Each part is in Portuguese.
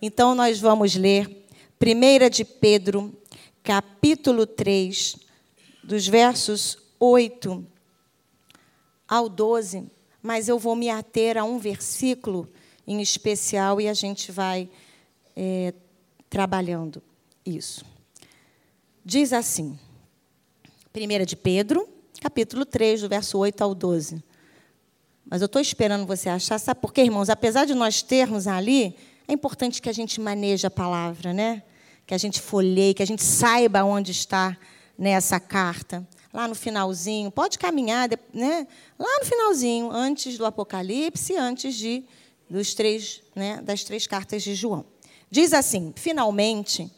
Então nós vamos ler 1 de Pedro, capítulo 3, dos versos 8 ao 12, mas eu vou me ater a um versículo em especial e a gente vai é, trabalhando isso. Diz assim, 1 de Pedro, capítulo 3, do verso 8 ao 12. Mas eu estou esperando você achar, sabe por quê, irmãos? Apesar de nós termos ali é importante que a gente maneje a palavra, né? Que a gente folheie, que a gente saiba onde está nessa carta. Lá no finalzinho, pode caminhar, né? Lá no finalzinho, antes do Apocalipse, antes de dos três, né, das três cartas de João. Diz assim: finalmente,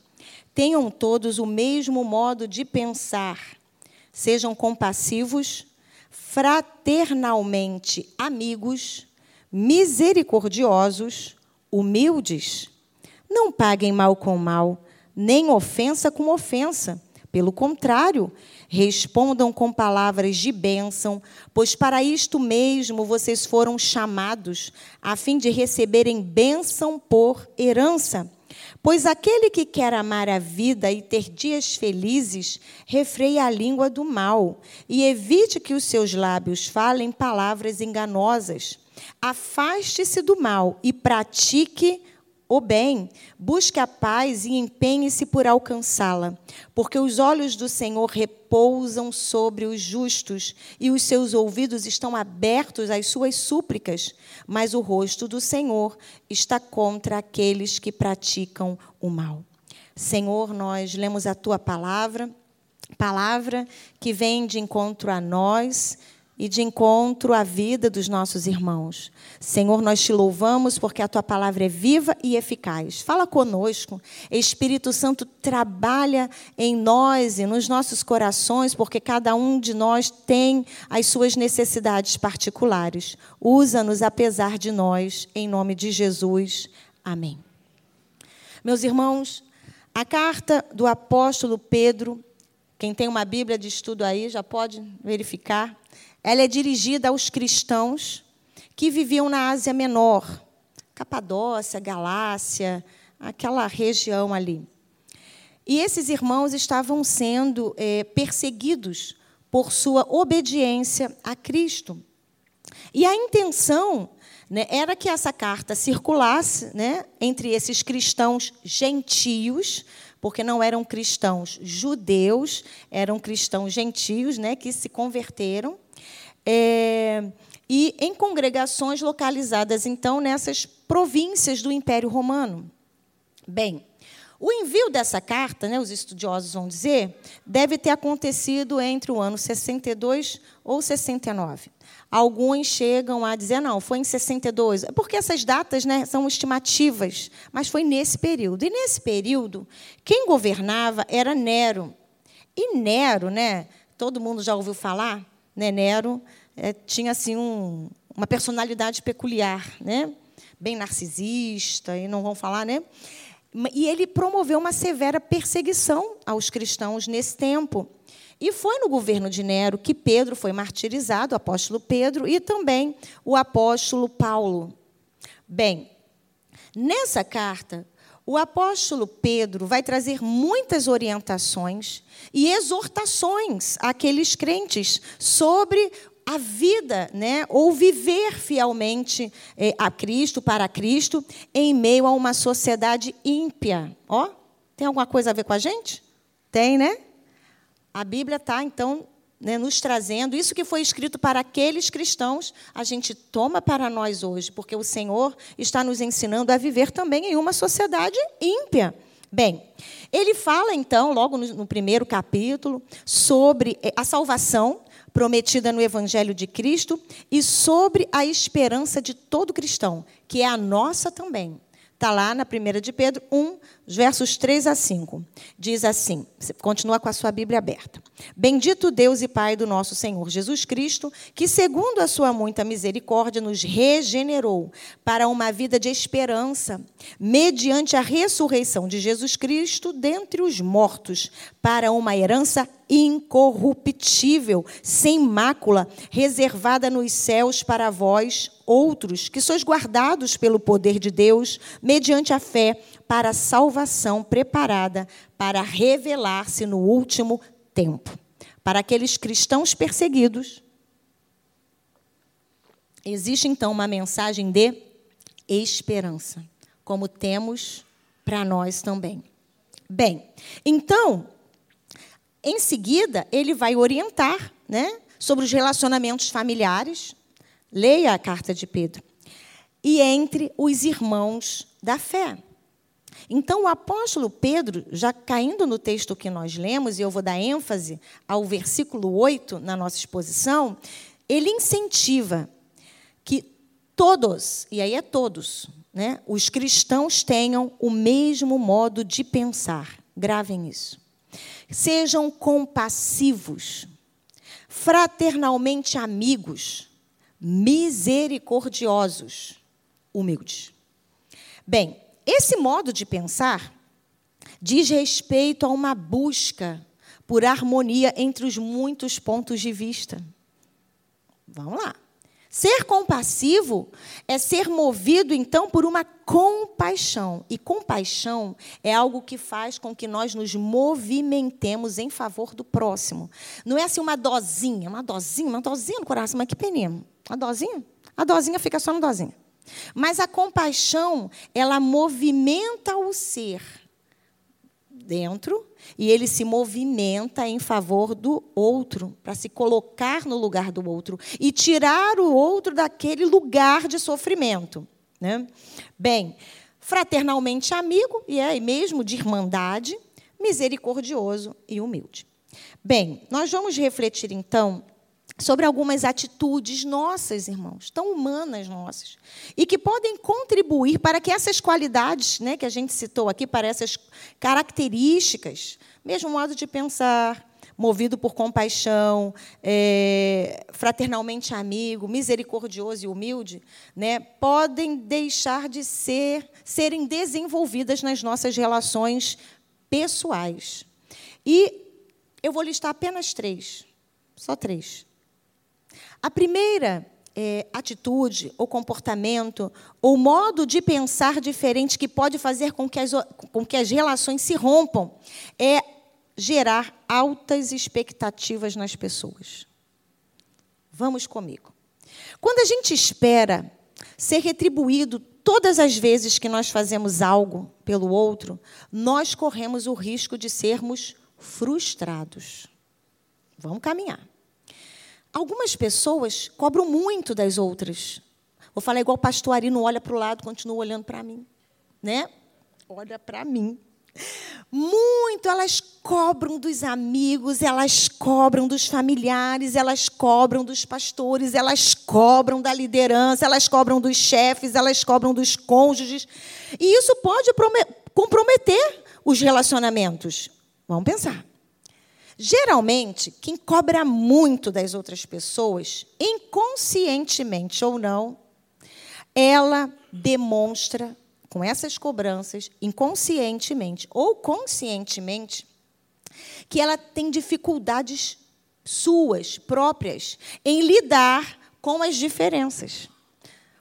tenham todos o mesmo modo de pensar, sejam compassivos, fraternalmente amigos, misericordiosos, humildes. Não paguem mal com mal, nem ofensa com ofensa. Pelo contrário, respondam com palavras de bênção, pois para isto mesmo vocês foram chamados, a fim de receberem bênção por herança. Pois aquele que quer amar a vida e ter dias felizes, refreia a língua do mal e evite que os seus lábios falem palavras enganosas. Afaste-se do mal e pratique o bem, busque a paz e empenhe-se por alcançá-la, porque os olhos do Senhor repousam sobre os justos e os seus ouvidos estão abertos às suas súplicas, mas o rosto do Senhor está contra aqueles que praticam o mal. Senhor, nós lemos a tua palavra, palavra que vem de encontro a nós e de encontro à vida dos nossos irmãos. Senhor, nós te louvamos porque a tua palavra é viva e eficaz. Fala conosco. Espírito Santo trabalha em nós e nos nossos corações, porque cada um de nós tem as suas necessidades particulares. Usa-nos apesar de nós, em nome de Jesus. Amém. Meus irmãos, a carta do apóstolo Pedro, quem tem uma Bíblia de estudo aí já pode verificar ela é dirigida aos cristãos que viviam na Ásia Menor, Capadócia, Galácia, aquela região ali. E esses irmãos estavam sendo é, perseguidos por sua obediência a Cristo. E a intenção né, era que essa carta circulasse né, entre esses cristãos gentios, porque não eram cristãos judeus, eram cristãos gentios né, que se converteram é, e em congregações localizadas, então, nessas províncias do Império Romano. Bem, o envio dessa carta, né, os estudiosos vão dizer, deve ter acontecido entre o ano 62 ou 69. Alguns chegam a dizer, não, foi em 62, é porque essas datas né, são estimativas, mas foi nesse período. E nesse período, quem governava era Nero. E Nero, né, todo mundo já ouviu falar, né, Nero é, tinha assim um, uma personalidade peculiar, né? bem narcisista, e não vão falar, né? E ele promoveu uma severa perseguição aos cristãos nesse tempo. E foi no governo de Nero que Pedro foi martirizado, o apóstolo Pedro, e também o apóstolo Paulo. Bem, nessa carta, o apóstolo Pedro vai trazer muitas orientações e exortações àqueles crentes sobre a vida, né, ou viver fielmente eh, a Cristo, para Cristo, em meio a uma sociedade ímpia. Ó, tem alguma coisa a ver com a gente? Tem, né? A Bíblia está, então, né, nos trazendo isso que foi escrito para aqueles cristãos, a gente toma para nós hoje, porque o Senhor está nos ensinando a viver também em uma sociedade ímpia. Bem, ele fala então, logo no, no primeiro capítulo, sobre eh, a salvação prometida no Evangelho de Cristo e sobre a esperança de todo cristão, que é a nossa também. Está lá na 1 de Pedro 1, versos 3 a 5. Diz assim: continua com a sua Bíblia aberta. Bendito Deus e Pai do nosso Senhor Jesus Cristo, que, segundo a sua muita misericórdia, nos regenerou para uma vida de esperança, mediante a ressurreição de Jesus Cristo dentre os mortos, para uma herança incorruptível, sem mácula, reservada nos céus para vós, outros, que sois guardados pelo poder de Deus, mediante a fé, para a salvação preparada para revelar-se no último tempo. Para aqueles cristãos perseguidos, existe então uma mensagem de esperança, como temos para nós também. Bem, então, em seguida, ele vai orientar né, sobre os relacionamentos familiares. Leia a carta de Pedro. E entre os irmãos da fé. Então, o apóstolo Pedro, já caindo no texto que nós lemos, e eu vou dar ênfase ao versículo 8 na nossa exposição, ele incentiva que todos, e aí é todos, né, os cristãos tenham o mesmo modo de pensar. Gravem isso. Sejam compassivos, fraternalmente amigos, misericordiosos, humildes. Bem, esse modo de pensar diz respeito a uma busca por harmonia entre os muitos pontos de vista. Vamos lá. Ser compassivo é ser movido, então, por uma compaixão. E compaixão é algo que faz com que nós nos movimentemos em favor do próximo. Não é assim uma dosinha, uma dosinha, uma dosinha no coração, mas que peninha. Uma dosinha? A dosinha fica só no dosinha. Mas a compaixão, ela movimenta o ser dentro e ele se movimenta em favor do outro, para se colocar no lugar do outro e tirar o outro daquele lugar de sofrimento. Né? Bem, fraternalmente amigo, e é mesmo de irmandade, misericordioso e humilde. Bem, nós vamos refletir então sobre algumas atitudes nossas, irmãos, tão humanas nossas, e que podem contribuir para que essas qualidades né, que a gente citou aqui, para essas características, mesmo modo de pensar, movido por compaixão, é, fraternalmente amigo, misericordioso e humilde, né, podem deixar de ser, serem desenvolvidas nas nossas relações pessoais. E eu vou listar apenas três, só três. A primeira é, atitude, ou comportamento, ou modo de pensar diferente que pode fazer com que, as, com que as relações se rompam é gerar altas expectativas nas pessoas. Vamos comigo. Quando a gente espera ser retribuído todas as vezes que nós fazemos algo pelo outro, nós corremos o risco de sermos frustrados. Vamos caminhar. Algumas pessoas cobram muito das outras. Vou falar igual o não olha para o lado, continua olhando para mim. Né? Olha para mim. Muito elas cobram dos amigos, elas cobram dos familiares, elas cobram dos pastores, elas cobram da liderança, elas cobram dos chefes, elas cobram dos cônjuges. E isso pode comprometer os relacionamentos. Vamos pensar. Geralmente, quem cobra muito das outras pessoas, inconscientemente ou não, ela demonstra com essas cobranças, inconscientemente ou conscientemente, que ela tem dificuldades suas, próprias, em lidar com as diferenças,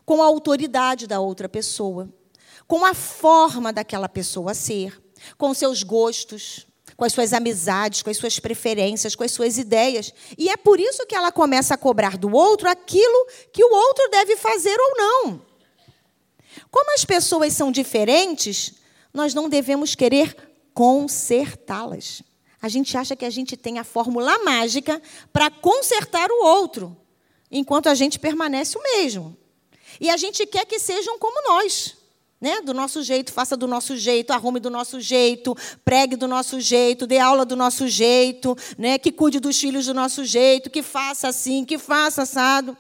com a autoridade da outra pessoa, com a forma daquela pessoa ser, com seus gostos, com as suas amizades, com as suas preferências, com as suas ideias. E é por isso que ela começa a cobrar do outro aquilo que o outro deve fazer ou não. Como as pessoas são diferentes, nós não devemos querer consertá-las. A gente acha que a gente tem a fórmula mágica para consertar o outro, enquanto a gente permanece o mesmo. E a gente quer que sejam como nós. Né? Do nosso jeito, faça do nosso jeito, arrume do nosso jeito, pregue do nosso jeito, dê aula do nosso jeito, né? que cuide dos filhos do nosso jeito, que faça assim, que faça assado.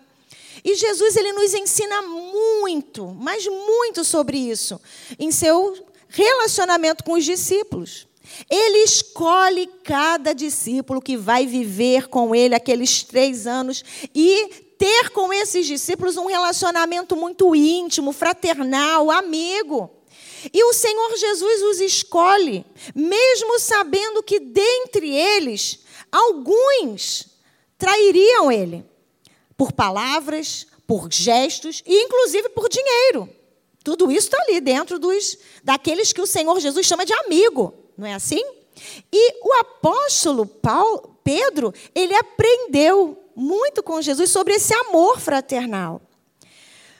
E Jesus ele nos ensina muito, mas muito sobre isso, em seu relacionamento com os discípulos. Ele escolhe cada discípulo que vai viver com ele aqueles três anos e ter com esses discípulos um relacionamento muito íntimo, fraternal, amigo. E o Senhor Jesus os escolhe, mesmo sabendo que dentre eles alguns trairiam ele por palavras, por gestos e inclusive por dinheiro. Tudo isso está ali dentro dos daqueles que o Senhor Jesus chama de amigo, não é assim? E o apóstolo Paulo, Pedro, ele aprendeu muito com Jesus sobre esse amor fraternal.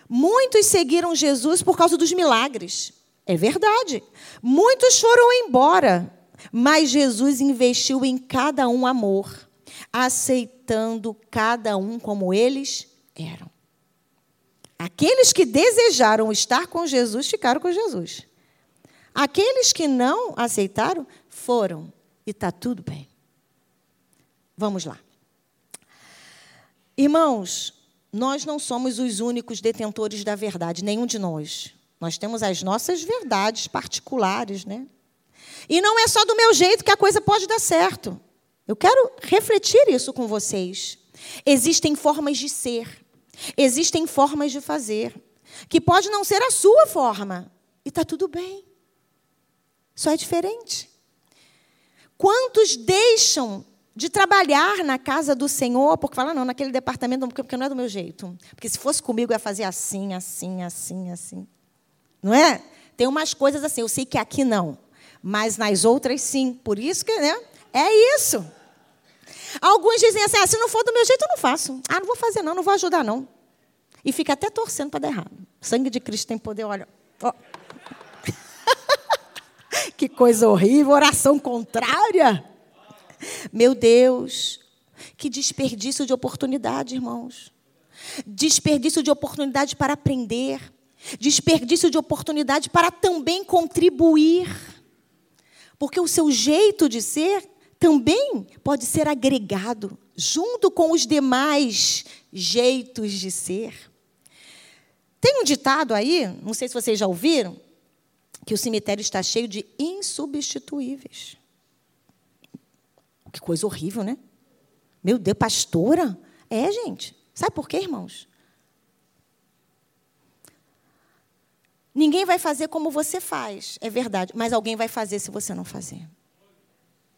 Muitos seguiram Jesus por causa dos milagres. É verdade. Muitos foram embora, mas Jesus investiu em cada um amor, aceitando cada um como eles eram. Aqueles que desejaram estar com Jesus ficaram com Jesus. Aqueles que não aceitaram foram. E está tudo bem. Vamos lá. Irmãos, nós não somos os únicos detentores da verdade, nenhum de nós. Nós temos as nossas verdades particulares, né? E não é só do meu jeito que a coisa pode dar certo. Eu quero refletir isso com vocês. Existem formas de ser, existem formas de fazer, que pode não ser a sua forma, e está tudo bem. Só é diferente. Quantos deixam de trabalhar na casa do Senhor, porque fala, não, naquele departamento, porque não é do meu jeito. Porque se fosse comigo, eu ia fazer assim, assim, assim, assim. Não é? Tem umas coisas assim, eu sei que aqui não, mas nas outras sim. Por isso que, né? É isso. Alguns dizem assim, ah, se não for do meu jeito, eu não faço. Ah, não vou fazer não, não vou ajudar não. E fica até torcendo para dar errado. O sangue de Cristo tem poder, olha. Oh. que coisa horrível, oração contrária. Meu Deus, que desperdício de oportunidade, irmãos. Desperdício de oportunidade para aprender. Desperdício de oportunidade para também contribuir. Porque o seu jeito de ser também pode ser agregado junto com os demais jeitos de ser. Tem um ditado aí, não sei se vocês já ouviram, que o cemitério está cheio de insubstituíveis. Que coisa horrível, né? Meu Deus, pastora? É, gente. Sabe por quê, irmãos? Ninguém vai fazer como você faz, é verdade, mas alguém vai fazer se você não fazer.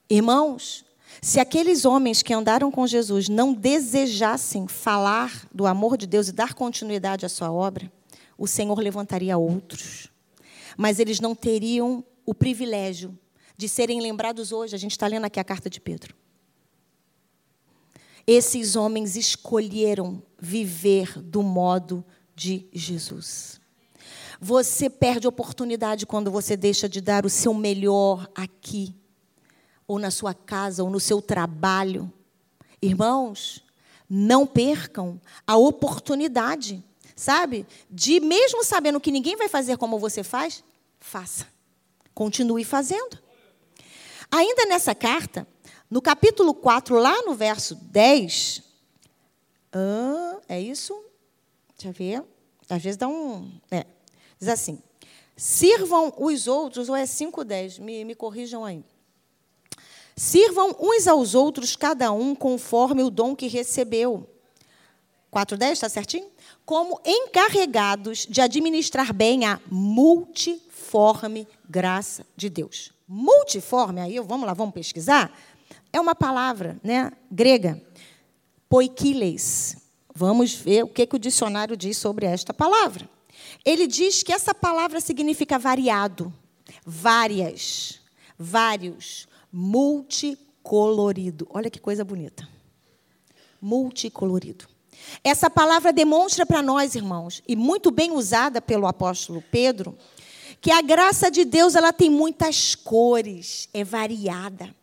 Irmãos, se aqueles homens que andaram com Jesus não desejassem falar do amor de Deus e dar continuidade à sua obra, o Senhor levantaria outros. Mas eles não teriam o privilégio de serem lembrados hoje. A gente está lendo aqui a carta de Pedro. Esses homens escolheram viver do modo de Jesus. Você perde oportunidade quando você deixa de dar o seu melhor aqui, ou na sua casa, ou no seu trabalho. Irmãos, não percam a oportunidade, sabe? De mesmo sabendo que ninguém vai fazer como você faz, faça. Continue fazendo. Ainda nessa carta, no capítulo 4, lá no verso 10, ah, é isso? Deixa eu ver. Às vezes dá um. É, diz assim: sirvam os outros, ou é 5,10, me, me corrijam aí. Sirvam uns aos outros, cada um conforme o dom que recebeu. 4,10, está certinho? Como encarregados de administrar bem a multiforme graça de Deus multiforme, aí vamos lá, vamos pesquisar, é uma palavra né, grega, poikiles. Vamos ver o que, que o dicionário diz sobre esta palavra. Ele diz que essa palavra significa variado, várias, vários, multicolorido. Olha que coisa bonita. Multicolorido. Essa palavra demonstra para nós, irmãos, e muito bem usada pelo apóstolo Pedro, que a graça de Deus ela tem muitas cores, é variada.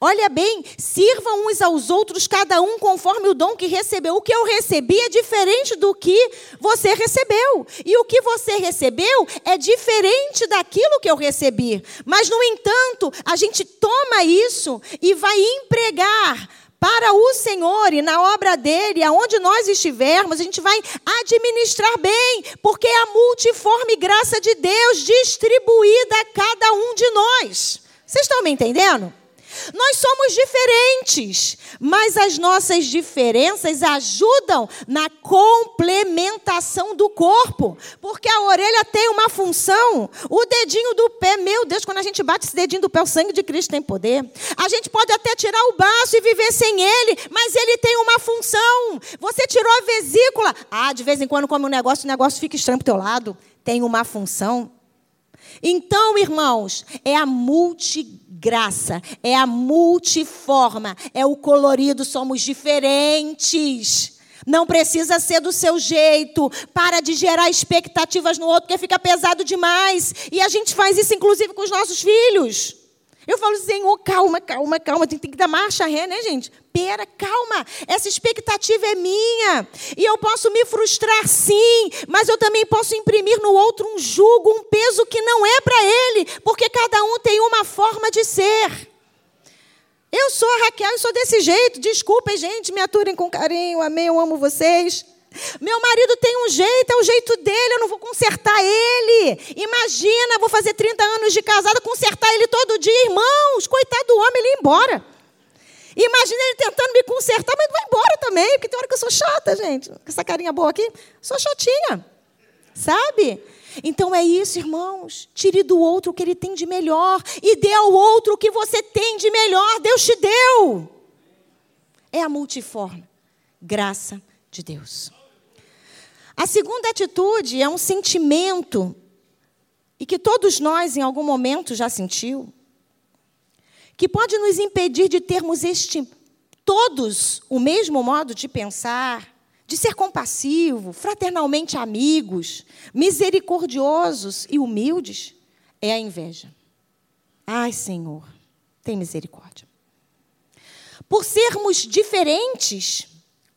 Olha bem, sirvam uns aos outros, cada um conforme o dom que recebeu. O que eu recebi é diferente do que você recebeu. E o que você recebeu é diferente daquilo que eu recebi. Mas, no entanto, a gente toma isso e vai empregar para o Senhor e na obra dele, aonde nós estivermos, a gente vai administrar bem, porque é a multiforme graça de Deus distribuída a cada um de nós. Vocês estão me entendendo? Nós somos diferentes, mas as nossas diferenças ajudam na complementação do corpo, porque a orelha tem uma função, o dedinho do pé, meu Deus, quando a gente bate esse dedinho do pé, o sangue de Cristo tem poder. A gente pode até tirar o baço e viver sem ele, mas ele tem uma função. Você tirou a vesícula, ah, de vez em quando come um negócio, o negócio fica estranho pro teu lado, tem uma função. Então, irmãos, é a multigraça, é a multiforma, é o colorido, somos diferentes. Não precisa ser do seu jeito. Para de gerar expectativas no outro, porque fica pesado demais. E a gente faz isso, inclusive, com os nossos filhos. Eu falo, Senhor, calma, calma, calma. Tem, tem que dar marcha ré, né, gente? Pera, calma. Essa expectativa é minha. E eu posso me frustrar, sim. Mas eu também posso imprimir no outro um jugo, um peso que não é para ele. Porque cada um tem uma forma de ser. Eu sou a Raquel e sou desse jeito. Desculpem, gente. Me aturem com carinho. Amém. Eu amo vocês. Meu marido tem um jeito, é o jeito dele, eu não vou consertar ele. Imagina, vou fazer 30 anos de casada, consertar ele todo dia, irmãos. Coitado do homem, ele ir embora. Imagina ele tentando me consertar, mas vai embora também, porque tem hora que eu sou chata, gente. Com essa carinha boa aqui, sou chatinha. Sabe? Então é isso, irmãos. Tire do outro o que ele tem de melhor e dê ao outro o que você tem de melhor. Deus te deu. É a multiforme graça de Deus. A segunda atitude é um sentimento, e que todos nós em algum momento já sentiu, que pode nos impedir de termos este todos o mesmo modo de pensar, de ser compassivo, fraternalmente amigos, misericordiosos e humildes, é a inveja. Ai, Senhor, tem misericórdia. Por sermos diferentes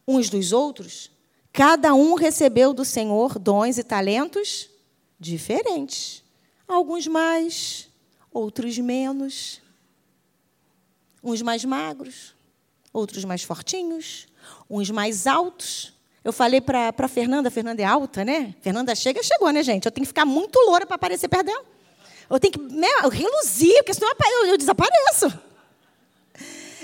uns dos outros, Cada um recebeu do Senhor dons e talentos diferentes. Alguns mais, outros menos. Uns mais magros, outros mais fortinhos, uns mais altos. Eu falei para a Fernanda, a Fernanda é alta, né? Fernanda chega, chegou, né, gente? Eu tenho que ficar muito loura para aparecer perto dela. Eu tenho que né, reluzir, porque senão eu, eu desapareço.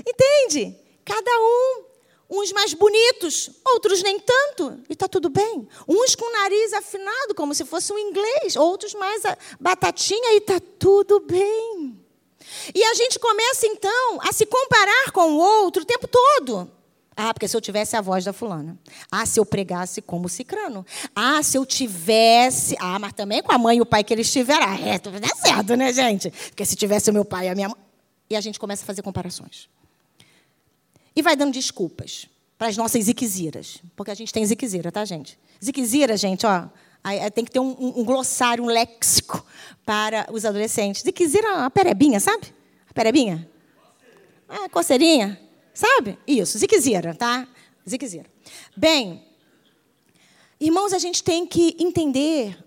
Entende? Cada um Uns mais bonitos, outros nem tanto, e está tudo bem. Uns com o nariz afinado, como se fosse um inglês, outros mais batatinha, e está tudo bem. E a gente começa então a se comparar com o outro o tempo todo. Ah, porque se eu tivesse a voz da fulana. Ah, se eu pregasse como cicrano. Ah, se eu tivesse. Ah, mas também com a mãe e o pai que eles tiveram. Ah, é, tudo dá certo, né, gente? Porque se tivesse o meu pai e a minha mãe. E a gente começa a fazer comparações. E vai dando desculpas para as nossas ziquiziras. Porque a gente tem ziquizira, tá, gente? Ziquizira, gente, ó, tem que ter um, um, glossário, um léxico para os adolescentes. Ziquizira é uma perebinha, sabe? A perebinha? Ah, coceirinha, sabe? Isso, ziquizira, tá? Ziquizira. Bem, irmãos, a gente tem que entender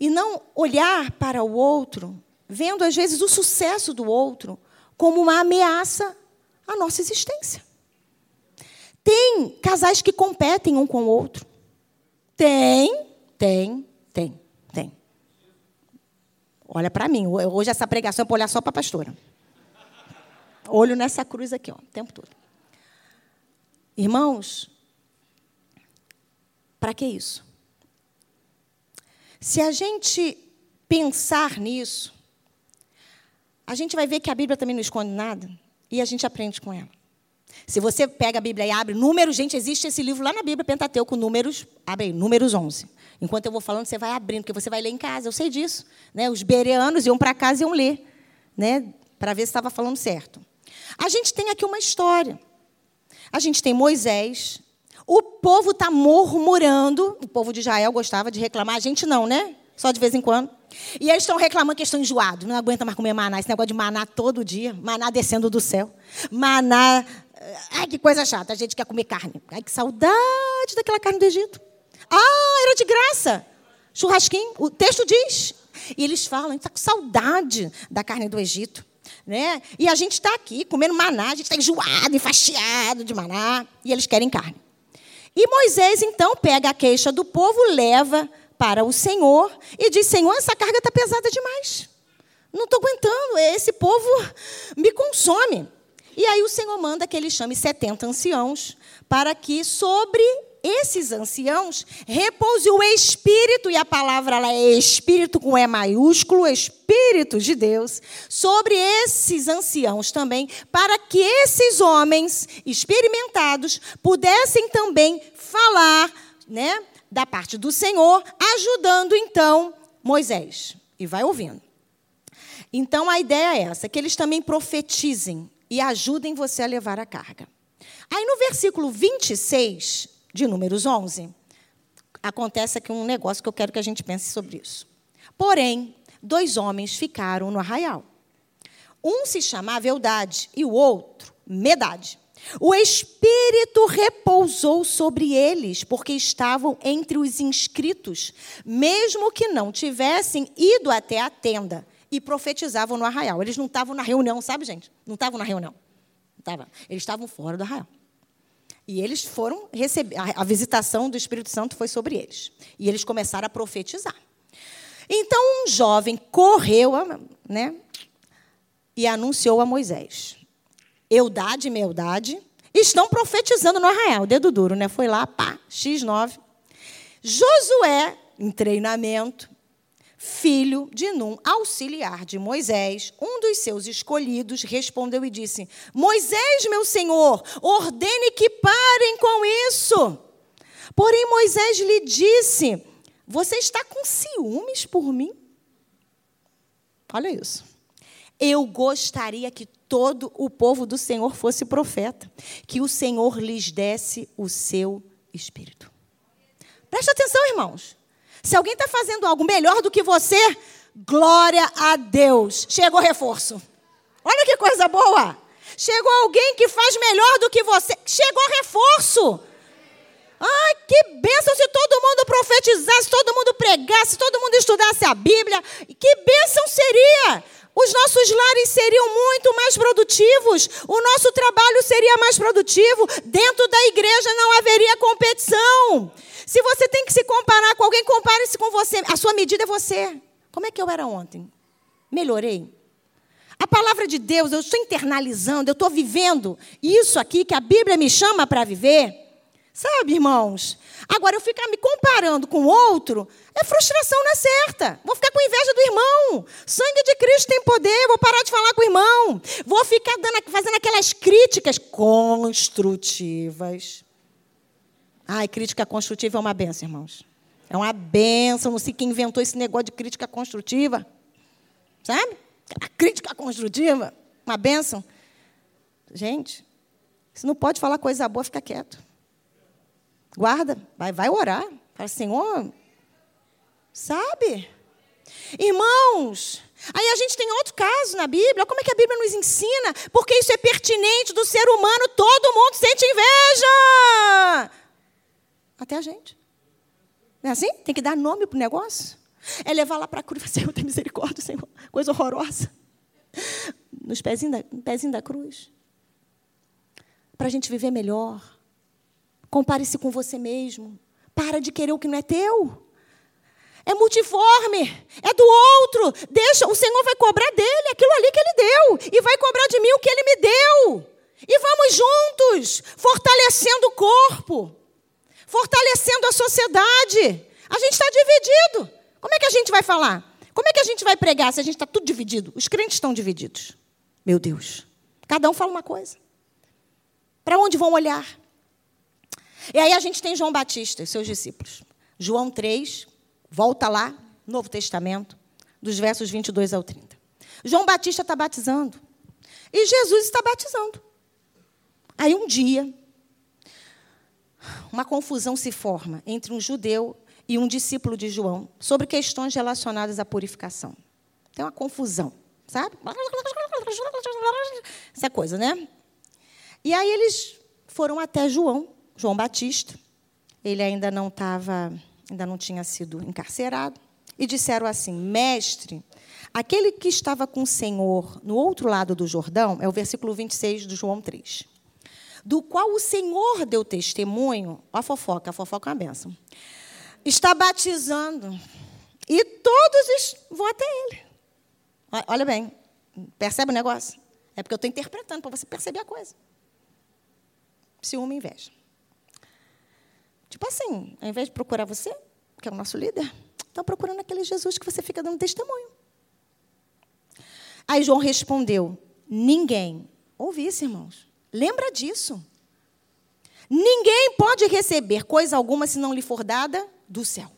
e não olhar para o outro, vendo às vezes o sucesso do outro como uma ameaça a nossa existência. Tem casais que competem um com o outro. Tem, tem, tem, tem. Olha para mim, hoje essa pregação é para olhar só para a pastora. Olho nessa cruz aqui, ó, o tempo todo. Irmãos, para que isso? Se a gente pensar nisso, a gente vai ver que a Bíblia também não esconde nada e a gente aprende com ela. Se você pega a Bíblia e abre números, gente, existe esse livro lá na Bíblia, Pentateuco, números, abre aí, números 11. Enquanto eu vou falando, você vai abrindo, porque você vai ler em casa, eu sei disso. Né? Os bereanos iam para casa e iam ler, né? para ver se estava falando certo. A gente tem aqui uma história. A gente tem Moisés, o povo está murmurando, o povo de Israel gostava de reclamar, a gente não, né? Só de vez em quando. E eles estão reclamando que estão enjoados. Não aguenta mais comer maná. Esse negócio de maná todo dia. Maná descendo do céu. Maná. Eh, ai, que coisa chata. A gente quer comer carne. Ai, que saudade daquela carne do Egito. Ah, era de graça. Churrasquinho. O texto diz. E eles falam, a gente está com saudade da carne do Egito. Né? E a gente está aqui comendo maná, a gente está enjoado, enfastiado de maná. E eles querem carne. E Moisés, então, pega a queixa do povo, leva para o Senhor e diz: Senhor, essa carga está pesada demais. Não estou aguentando. esse povo me consome. E aí o Senhor manda que ele chame 70 anciãos para que sobre esses anciãos repouse o Espírito, e a palavra lá é Espírito com E maiúsculo, Espírito de Deus, sobre esses anciãos também, para que esses homens experimentados pudessem também falar, né, da parte do Senhor, ajudando então Moisés. E vai ouvindo. Então a ideia é essa, que eles também profetizem e ajudem você a levar a carga. Aí no versículo 26 de Números 11, acontece aqui um negócio que eu quero que a gente pense sobre isso. Porém, dois homens ficaram no arraial. Um se chamava Eudade e o outro Medade. O Espírito repousou sobre eles, porque estavam entre os inscritos, mesmo que não tivessem ido até a tenda e profetizavam no arraial. Eles não estavam na reunião, sabe, gente? Não estavam na reunião. Não Eles estavam fora do arraial. E eles foram receber, a visitação do Espírito Santo foi sobre eles. E eles começaram a profetizar. Então um jovem correu, né, e anunciou a Moisés: Eudade e Meudade estão profetizando no arraial. Dedo duro, né? Foi lá, pá, X9. Josué, em treinamento, filho de Num, auxiliar de Moisés, um dos seus escolhidos, respondeu e disse: Moisés, meu senhor, ordene que parem com isso. Porém, Moisés lhe disse: Você está com ciúmes por mim? Olha isso. Eu gostaria que todo o povo do Senhor fosse profeta, que o Senhor lhes desse o seu espírito. Presta atenção, irmãos. Se alguém está fazendo algo melhor do que você, glória a Deus. Chegou reforço. Olha que coisa boa. Chegou alguém que faz melhor do que você. Chegou reforço. Ai, que bênção se todo mundo profetizasse, todo mundo pregasse, todo mundo estudasse a Bíblia. Que bênção seria! Os nossos lares seriam muito mais produtivos, o nosso trabalho seria mais produtivo, dentro da igreja não haveria competição. Se você tem que se comparar com alguém, compare-se com você. A sua medida é você. Como é que eu era ontem? Melhorei? A palavra de Deus, eu estou internalizando, eu estou vivendo isso aqui que a Bíblia me chama para viver. Sabe, irmãos? Agora, eu ficar me comparando com outro é frustração na certa. Vou ficar com inveja do irmão. Sangue de Cristo tem poder, vou parar de falar com o irmão. Vou ficar dando, fazendo aquelas críticas construtivas. Ai, crítica construtiva é uma benção, irmãos. É uma benção. Não sei quem inventou esse negócio de crítica construtiva. Sabe? Crítica construtiva, uma benção. Gente, se não pode falar coisa boa, fica quieto. Guarda, vai, vai orar. Fala, Senhor, sabe? Irmãos, aí a gente tem outro caso na Bíblia. Como é que a Bíblia nos ensina? Porque isso é pertinente do ser humano. Todo mundo sente inveja. Até a gente. Não é assim? Tem que dar nome para o negócio. É levar lá para a cruz Senhor, tem misericórdia, Senhor. Coisa horrorosa. Nos pezinhos da, no pezinho da cruz. Para a gente viver melhor. Compare-se com você mesmo. Para de querer o que não é teu. É multiforme, é do outro. Deixa, o Senhor vai cobrar dele aquilo ali que ele deu e vai cobrar de mim o que ele me deu. E vamos juntos, fortalecendo o corpo fortalecendo a sociedade. A gente está dividido. Como é que a gente vai falar? Como é que a gente vai pregar se a gente está tudo dividido? Os crentes estão divididos. Meu Deus. Cada um fala uma coisa. Para onde vão olhar? E aí a gente tem João Batista e seus discípulos. João 3, volta lá, Novo Testamento, dos versos 22 ao 30. João Batista está batizando. E Jesus está batizando. Aí um dia, uma confusão se forma entre um judeu e um discípulo de João sobre questões relacionadas à purificação. Tem uma confusão, sabe? Essa coisa, né? E aí eles foram até João, João Batista. Ele ainda não estava, ainda não tinha sido encarcerado, e disseram assim: "Mestre, aquele que estava com o Senhor no outro lado do Jordão, é o versículo 26 de João 3 do qual o Senhor deu testemunho, a fofoca, a fofoca é uma benção, está batizando, e todos vão até ele. Olha bem, Percebe o negócio? É porque eu estou interpretando para você perceber a coisa. Ciúme e inveja. Tipo assim, ao invés de procurar você, que é o nosso líder, estão procurando aquele Jesus que você fica dando testemunho. Aí João respondeu: Ninguém. Ouvi isso, irmãos. Lembra disso. Ninguém pode receber coisa alguma se não lhe for dada do céu.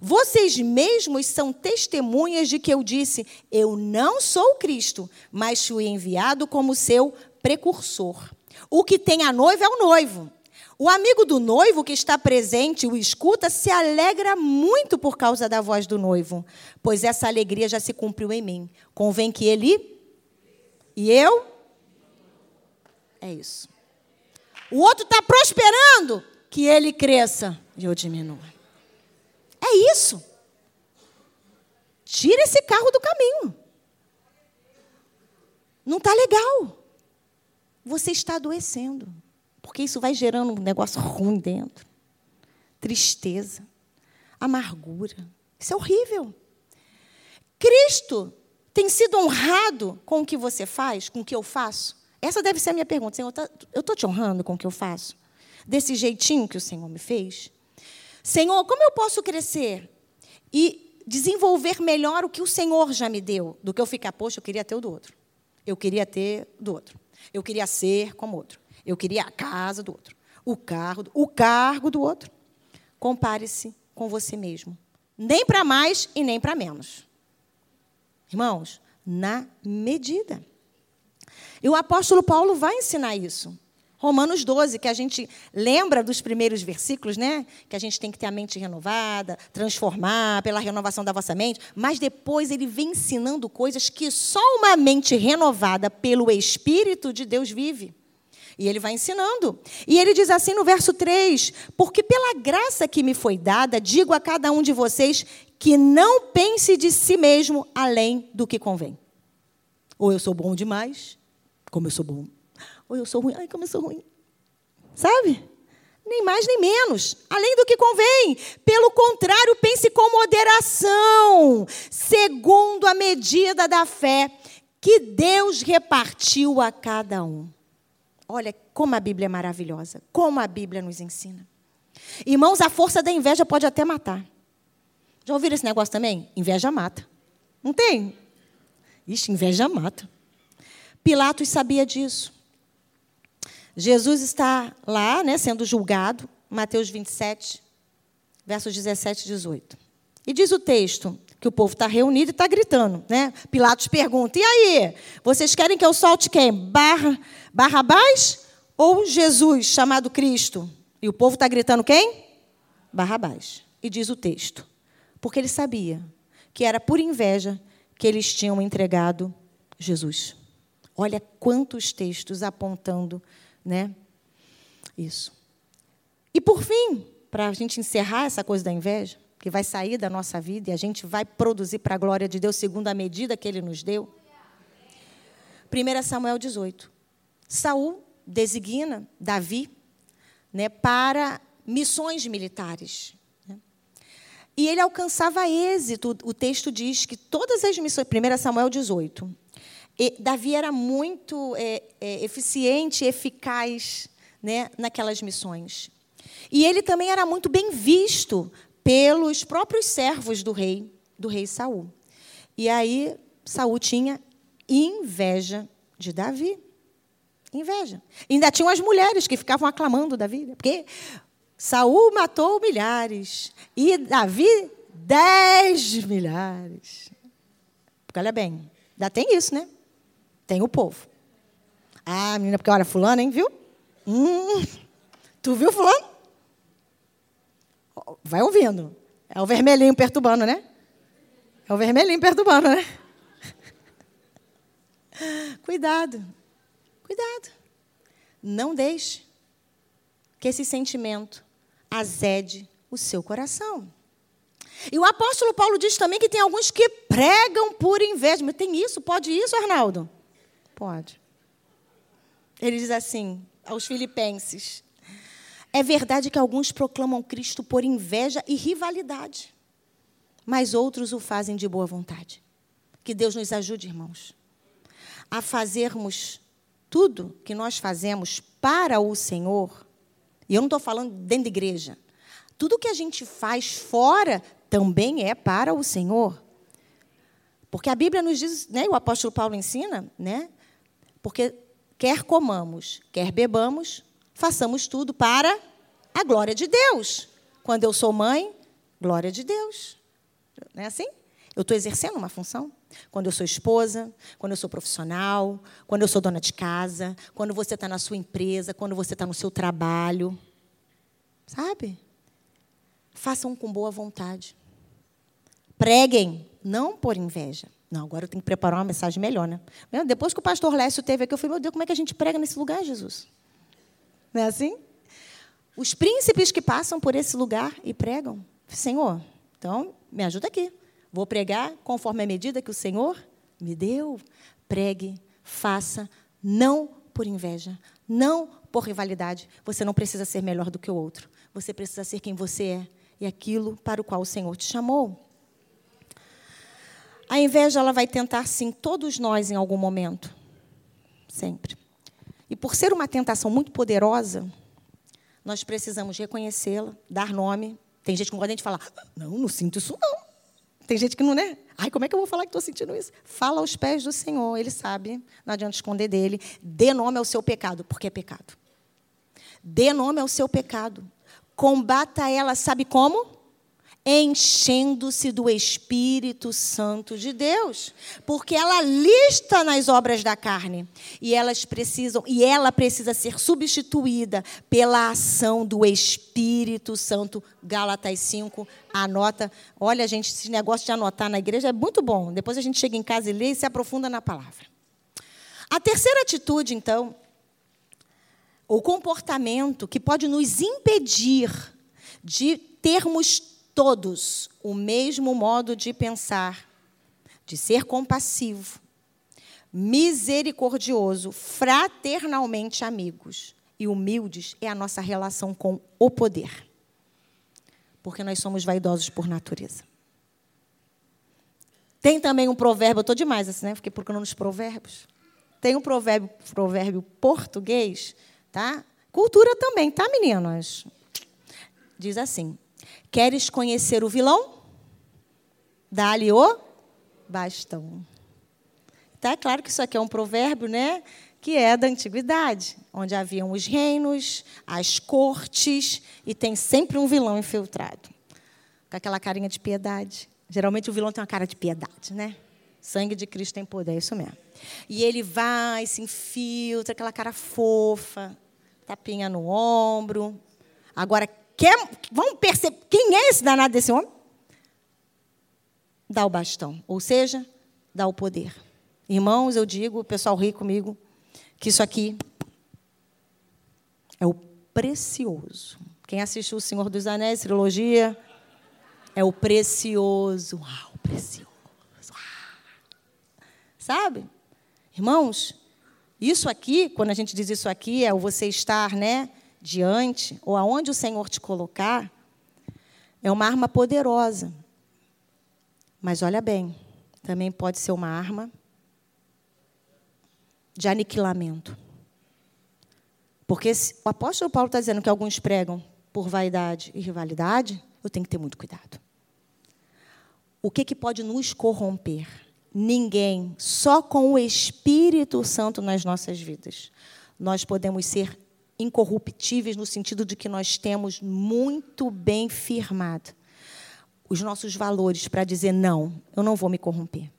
Vocês mesmos são testemunhas de que eu disse: Eu não sou o Cristo, mas fui enviado como seu precursor. O que tem a noiva é o noivo. O amigo do noivo que está presente o escuta se alegra muito por causa da voz do noivo, pois essa alegria já se cumpriu em mim. Convém que ele e eu. É isso. O outro está prosperando, que ele cresça e eu diminua. É isso. Tira esse carro do caminho. Não está legal. Você está adoecendo. Porque isso vai gerando um negócio ruim dentro. Tristeza, amargura. Isso é horrível. Cristo tem sido honrado com o que você faz, com o que eu faço? Essa deve ser a minha pergunta. Senhor, tá, eu estou te honrando com o que eu faço? Desse jeitinho que o Senhor me fez? Senhor, como eu posso crescer e desenvolver melhor o que o Senhor já me deu, do que eu ficar, poxa, eu queria ter o do outro. Eu queria ter do outro. Eu queria ser como outro. Eu queria a casa do outro. O carro, o cargo do outro. Compare-se com você mesmo. Nem para mais e nem para menos. Irmãos, na medida. E o apóstolo Paulo vai ensinar isso. Romanos 12, que a gente lembra dos primeiros versículos, né? Que a gente tem que ter a mente renovada, transformar pela renovação da vossa mente, mas depois ele vem ensinando coisas que só uma mente renovada pelo Espírito de Deus vive. E ele vai ensinando. E ele diz assim no verso 3: Porque pela graça que me foi dada, digo a cada um de vocês que não pense de si mesmo além do que convém. Ou eu sou bom demais, como eu sou bom ou eu sou ruim, ai, como eu sou ruim. Sabe? Nem mais nem menos, além do que convém. Pelo contrário, pense com moderação, segundo a medida da fé que Deus repartiu a cada um. Olha como a Bíblia é maravilhosa, como a Bíblia nos ensina. Irmãos, a força da inveja pode até matar. Já ouviram esse negócio também? Inveja mata. Não tem? Ixi, inveja mata. Pilatos sabia disso. Jesus está lá, né, sendo julgado, Mateus 27, versos 17 e 18. E diz o texto que o povo está reunido e está gritando, né? Pilatos pergunta: e aí? Vocês querem que eu solte quem? Barra, Barrabás ou Jesus, chamado Cristo? E o povo está gritando quem? Barrabás. E diz o texto: porque ele sabia que era por inveja que eles tinham entregado Jesus. Olha quantos textos apontando né? Isso. E por fim, para a gente encerrar essa coisa da inveja, que vai sair da nossa vida e a gente vai produzir para a glória de Deus segundo a medida que Ele nos deu. 1 Samuel 18. Saul designa Davi né, para missões militares. Né? E ele alcançava êxito. O texto diz que todas as missões. 1 Samuel 18. E Davi era muito é, é, eficiente, eficaz né, naquelas missões. E ele também era muito bem visto pelos próprios servos do rei, do rei Saul. E aí Saul tinha inveja de Davi. Inveja. E ainda tinham as mulheres que ficavam aclamando Davi, né? porque Saul matou milhares e Davi dez milhares. Porque olha bem, ainda tem isso, né? Tem o povo. Ah, menina, porque olha, fulano, hein, viu? Hum, tu viu fulano? Vai ouvindo. É o vermelhinho perturbando, né? É o vermelhinho perturbando, né? Cuidado. Cuidado. Não deixe que esse sentimento azede o seu coração. E o apóstolo Paulo diz também que tem alguns que pregam por inveja. Mas tem isso? Pode isso, Arnaldo? Pode. Ele diz assim aos filipenses: É verdade que alguns proclamam Cristo por inveja e rivalidade, mas outros o fazem de boa vontade. Que Deus nos ajude, irmãos, a fazermos tudo que nós fazemos para o Senhor, e eu não estou falando dentro da igreja, tudo que a gente faz fora também é para o Senhor. Porque a Bíblia nos diz, né, o apóstolo Paulo ensina, né? Porque quer comamos, quer bebamos, façamos tudo para a glória de Deus. Quando eu sou mãe, glória de Deus. Não é assim? Eu estou exercendo uma função. Quando eu sou esposa, quando eu sou profissional, quando eu sou dona de casa, quando você está na sua empresa, quando você está no seu trabalho. Sabe? Façam com boa vontade. Preguem, não por inveja. Não, agora eu tenho que preparar uma mensagem melhor, né? Depois que o pastor Lécio teve aqui, eu falei, meu Deus, como é que a gente prega nesse lugar, Jesus? Não é assim? Os príncipes que passam por esse lugar e pregam. Senhor, então me ajuda aqui. Vou pregar conforme a medida que o Senhor me deu. Pregue, faça, não por inveja, não por rivalidade. Você não precisa ser melhor do que o outro. Você precisa ser quem você é e aquilo para o qual o Senhor te chamou. A inveja ela vai tentar sim todos nós em algum momento. Sempre. E por ser uma tentação muito poderosa, nós precisamos reconhecê-la, dar nome. Tem gente que não gosta de falar, não, não sinto isso não. Tem gente que não, né? Ai, como é que eu vou falar que estou sentindo isso? Fala aos pés do Senhor, Ele sabe, não adianta esconder dele. Dê nome ao seu pecado, porque é pecado. Dê nome ao seu pecado. Combata ela, sabe como? Enchendo-se do Espírito Santo de Deus, porque ela lista nas obras da carne e elas precisam e ela precisa ser substituída pela ação do Espírito Santo. Gálatas 5, anota. Olha, gente, esse negócio de anotar na igreja é muito bom. Depois a gente chega em casa e lê e se aprofunda na palavra. A terceira atitude, então, o comportamento que pode nos impedir de termos todos o mesmo modo de pensar, de ser compassivo, misericordioso, fraternalmente amigos e humildes é a nossa relação com o poder. Porque nós somos vaidosos por natureza. Tem também um provérbio, eu estou demais assim, né? Fiquei procurando os provérbios. Tem um provérbio, provérbio português, tá? Cultura também, tá, meninas? Diz assim: Queres conhecer o vilão? Dá-lhe o bastão. Tá é claro que isso aqui é um provérbio, né? Que é da antiguidade, onde haviam os reinos, as cortes, e tem sempre um vilão infiltrado. Com aquela carinha de piedade. Geralmente o vilão tem uma cara de piedade, né? Sangue de Cristo tem poder, é isso mesmo. E ele vai, se infiltra, aquela cara fofa, tapinha no ombro. Agora, Quer, vamos perceber quem é esse danado desse homem? Dá o bastão, ou seja, dá o poder. Irmãos, eu digo, o pessoal ri comigo, que isso aqui é o precioso. Quem assistiu O Senhor dos Anéis, trilogia, é o precioso. Uau, precioso. Uau. Sabe? Irmãos, isso aqui, quando a gente diz isso aqui, é o você estar, né? Diante, ou aonde o Senhor te colocar, é uma arma poderosa. Mas olha bem, também pode ser uma arma de aniquilamento. Porque o apóstolo Paulo está dizendo que alguns pregam por vaidade e rivalidade, eu tenho que ter muito cuidado. O que, que pode nos corromper? Ninguém, só com o Espírito Santo nas nossas vidas. Nós podemos ser incorruptíveis no sentido de que nós temos muito bem firmado os nossos valores para dizer não, eu não vou me corromper.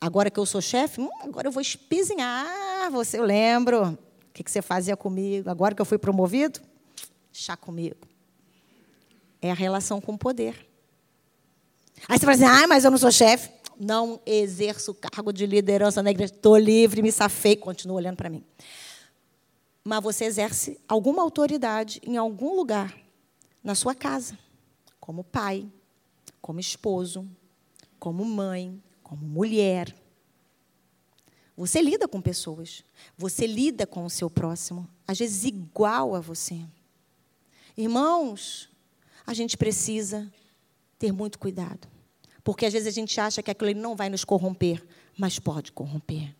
Agora que eu sou chefe, hum, agora eu vou espizinhar. Você eu lembro o que, que você fazia comigo. Agora que eu fui promovido, chá comigo. É a relação com o poder. Aí você fala assim, ah, mas eu não sou chefe. Não exerço cargo de liderança na igreja. Estou livre, me safei. Continua olhando para mim mas você exerce alguma autoridade em algum lugar na sua casa, como pai, como esposo, como mãe, como mulher. Você lida com pessoas, você lida com o seu próximo, às vezes igual a você. Irmãos, a gente precisa ter muito cuidado, porque às vezes a gente acha que aquilo não vai nos corromper, mas pode corromper.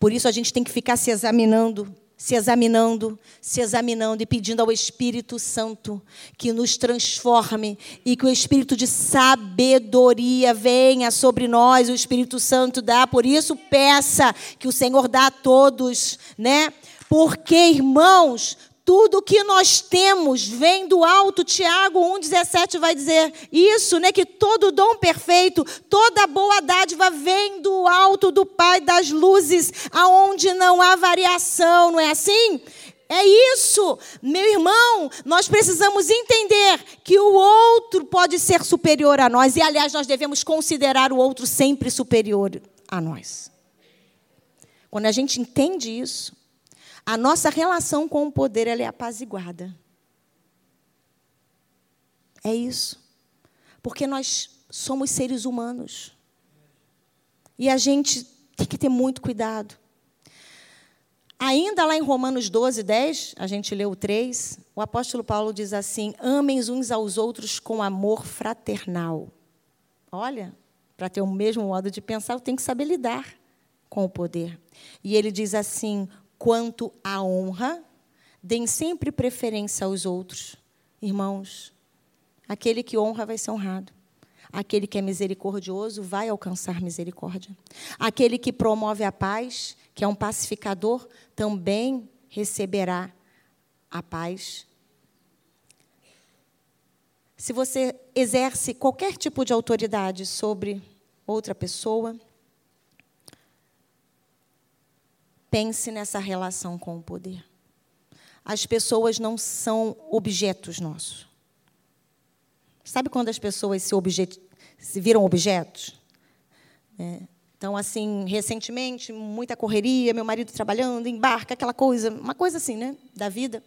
Por isso a gente tem que ficar se examinando, se examinando, se examinando e pedindo ao Espírito Santo que nos transforme e que o Espírito de sabedoria venha sobre nós, o Espírito Santo dá, por isso peça que o Senhor dá a todos, né? Porque, irmãos, tudo que nós temos vem do alto. Tiago 1,17 vai dizer isso, né? Que todo dom perfeito, toda boa dádiva vem do alto do Pai das luzes, aonde não há variação, não é assim? É isso, meu irmão. Nós precisamos entender que o outro pode ser superior a nós, e aliás, nós devemos considerar o outro sempre superior a nós. Quando a gente entende isso, a nossa relação com o poder ela é apaziguada. É isso. Porque nós somos seres humanos. E a gente tem que ter muito cuidado. Ainda lá em Romanos 12, 10, a gente leu o 3, o apóstolo Paulo diz assim: amem uns aos outros com amor fraternal. Olha, para ter o mesmo modo de pensar, eu tenho que saber lidar com o poder. E ele diz assim: quanto à honra, deem sempre preferência aos outros. Irmãos, aquele que honra vai ser honrado. Aquele que é misericordioso vai alcançar misericórdia. Aquele que promove a paz, que é um pacificador, também receberá a paz. Se você exerce qualquer tipo de autoridade sobre outra pessoa, Pense nessa relação com o poder. As pessoas não são objetos nossos. Sabe quando as pessoas se, objet... se viram objetos? É. Então, assim, recentemente, muita correria, meu marido trabalhando, embarca, aquela coisa, uma coisa assim, né, da vida.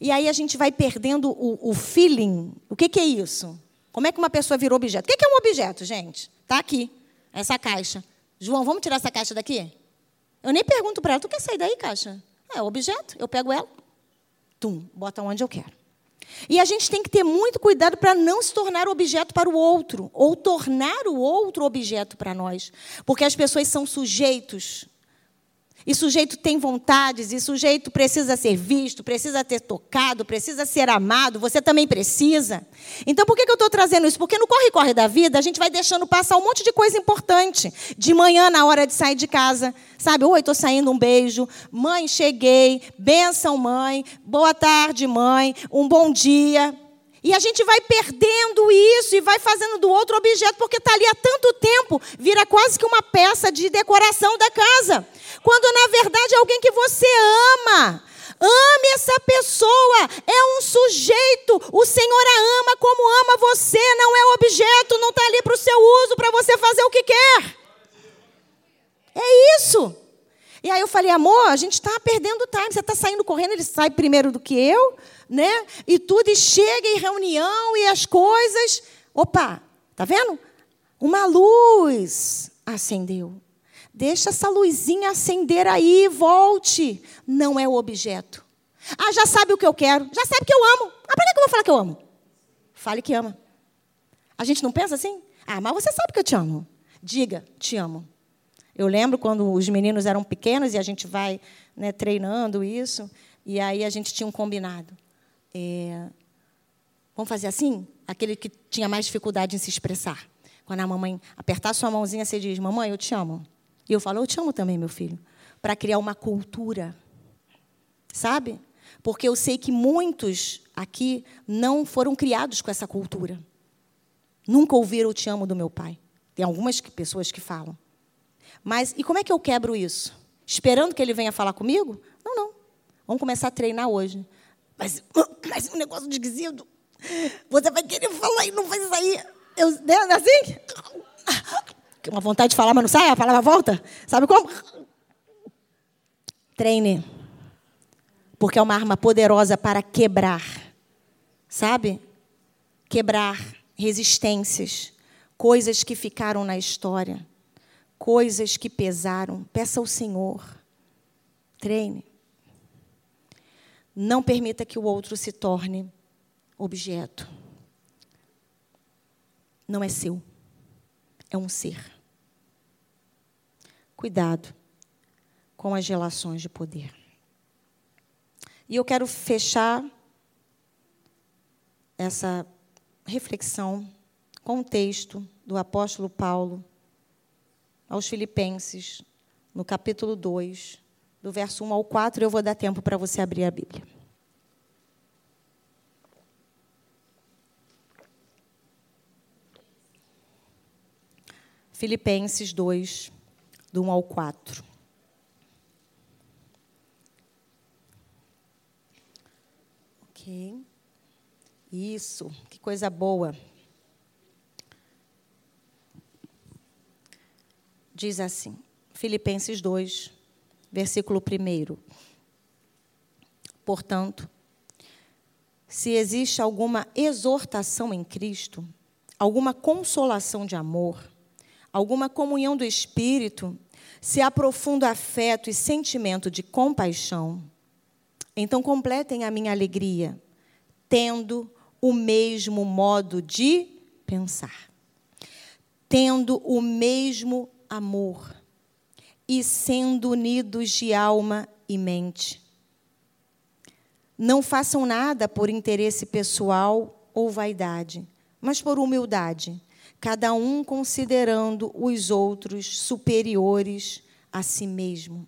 E aí a gente vai perdendo o, o feeling. O que, que, é isso? Como é que uma pessoa virou objeto? O que, que é um objeto, gente? Está aqui, essa caixa. João, vamos tirar essa caixa daqui? Eu nem pergunto para ela, tu quer sair daí, caixa? É objeto, eu pego ela, tum, bota onde eu quero. E a gente tem que ter muito cuidado para não se tornar objeto para o outro, ou tornar o outro objeto para nós. Porque as pessoas são sujeitos e sujeito tem vontades, e sujeito precisa ser visto, precisa ter tocado, precisa ser amado, você também precisa. Então, por que eu estou trazendo isso? Porque no corre-corre da vida, a gente vai deixando passar um monte de coisa importante. De manhã, na hora de sair de casa, sabe? Oi, estou saindo, um beijo. Mãe, cheguei. Benção, mãe. Boa tarde, mãe. Um bom dia. E a gente vai perdendo isso e vai fazendo do outro objeto, porque está ali há tanto tempo, vira quase que uma peça de decoração da casa. Quando na verdade é alguém que você ama. Ame essa pessoa, é um sujeito. O Senhor a ama como ama você, não é objeto, não está ali para o seu uso, para você fazer o que quer. É isso. E aí eu falei, amor, a gente está perdendo time. Você está saindo correndo, ele sai primeiro do que eu né? E tudo, e chega em reunião e as coisas. Opa, tá vendo? Uma luz acendeu. Deixa essa luzinha acender aí, volte. Não é o objeto. Ah, já sabe o que eu quero, já sabe que eu amo. Ah, para que eu vou falar que eu amo? Fale que ama. A gente não pensa assim? Ah, mas você sabe que eu te amo. Diga, te amo. Eu lembro quando os meninos eram pequenos e a gente vai né, treinando isso, e aí a gente tinha um combinado. É, vamos fazer assim? Aquele que tinha mais dificuldade em se expressar. Quando a mamãe apertar sua mãozinha, você diz: Mamãe, eu te amo. E eu falo: Eu te amo também, meu filho. Para criar uma cultura. Sabe? Porque eu sei que muitos aqui não foram criados com essa cultura. Nunca ouviram te amo do meu pai. Tem algumas pessoas que falam. Mas e como é que eu quebro isso? Esperando que ele venha falar comigo? Não, não. Vamos começar a treinar hoje. Mas, mas um negócio de. Você vai querer falar e não vai sair. Eu, né, assim? Uma vontade de falar, mas não sai, a palavra volta. Sabe como? Treine. Porque é uma arma poderosa para quebrar. Sabe? Quebrar resistências, coisas que ficaram na história, coisas que pesaram. Peça ao Senhor. Treine. Não permita que o outro se torne objeto. Não é seu. É um ser. Cuidado. com as relações de poder. E eu quero fechar essa reflexão com o texto do apóstolo Paulo aos Filipenses, no capítulo 2, do verso 1 ao 4, eu vou dar tempo para você abrir a Bíblia. Filipenses 2, do 1 ao 4. Ok. Isso, que coisa boa. Diz assim, Filipenses 2, versículo 1. Portanto, se existe alguma exortação em Cristo, alguma consolação de amor, alguma comunhão do Espírito, se há profundo afeto e sentimento de compaixão, então completem a minha alegria, tendo o mesmo modo de pensar, tendo o mesmo amor e sendo unidos de alma e mente. Não façam nada por interesse pessoal ou vaidade, mas por humildade, cada um considerando os outros superiores a si mesmo.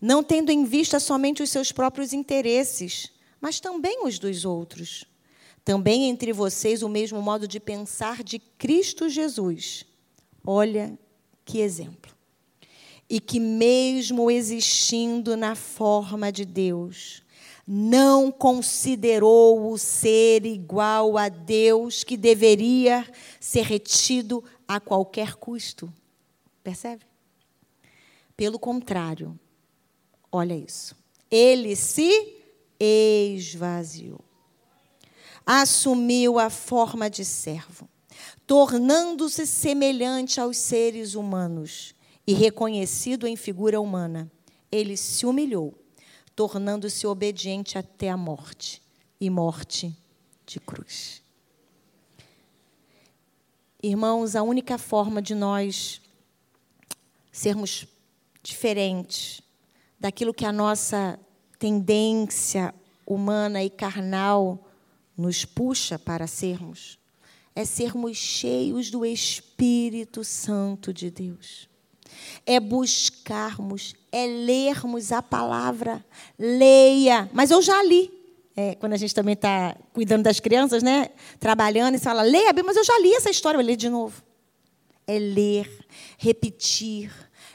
Não tendo em vista somente os seus próprios interesses, mas também os dos outros. Também entre vocês o mesmo modo de pensar de Cristo Jesus. Olha que exemplo e que, mesmo existindo na forma de Deus, não considerou o ser igual a Deus que deveria ser retido a qualquer custo. Percebe? Pelo contrário, olha isso. Ele se esvaziou, assumiu a forma de servo, tornando-se semelhante aos seres humanos e reconhecido em figura humana, ele se humilhou, tornando-se obediente até a morte e morte de cruz. Irmãos, a única forma de nós sermos diferentes daquilo que a nossa tendência humana e carnal nos puxa para sermos é sermos cheios do Espírito Santo de Deus é buscarmos, é lermos a palavra. Leia. Mas eu já li. É, quando a gente também está cuidando das crianças, né? Trabalhando, e fala, leia, mas eu já li essa história, vou ler de novo. É ler, repetir,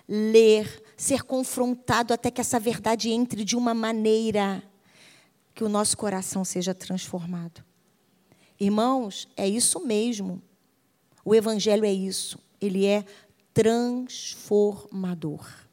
ler, ser confrontado até que essa verdade entre de uma maneira que o nosso coração seja transformado. Irmãos, é isso mesmo. O Evangelho é isso. Ele é transformador.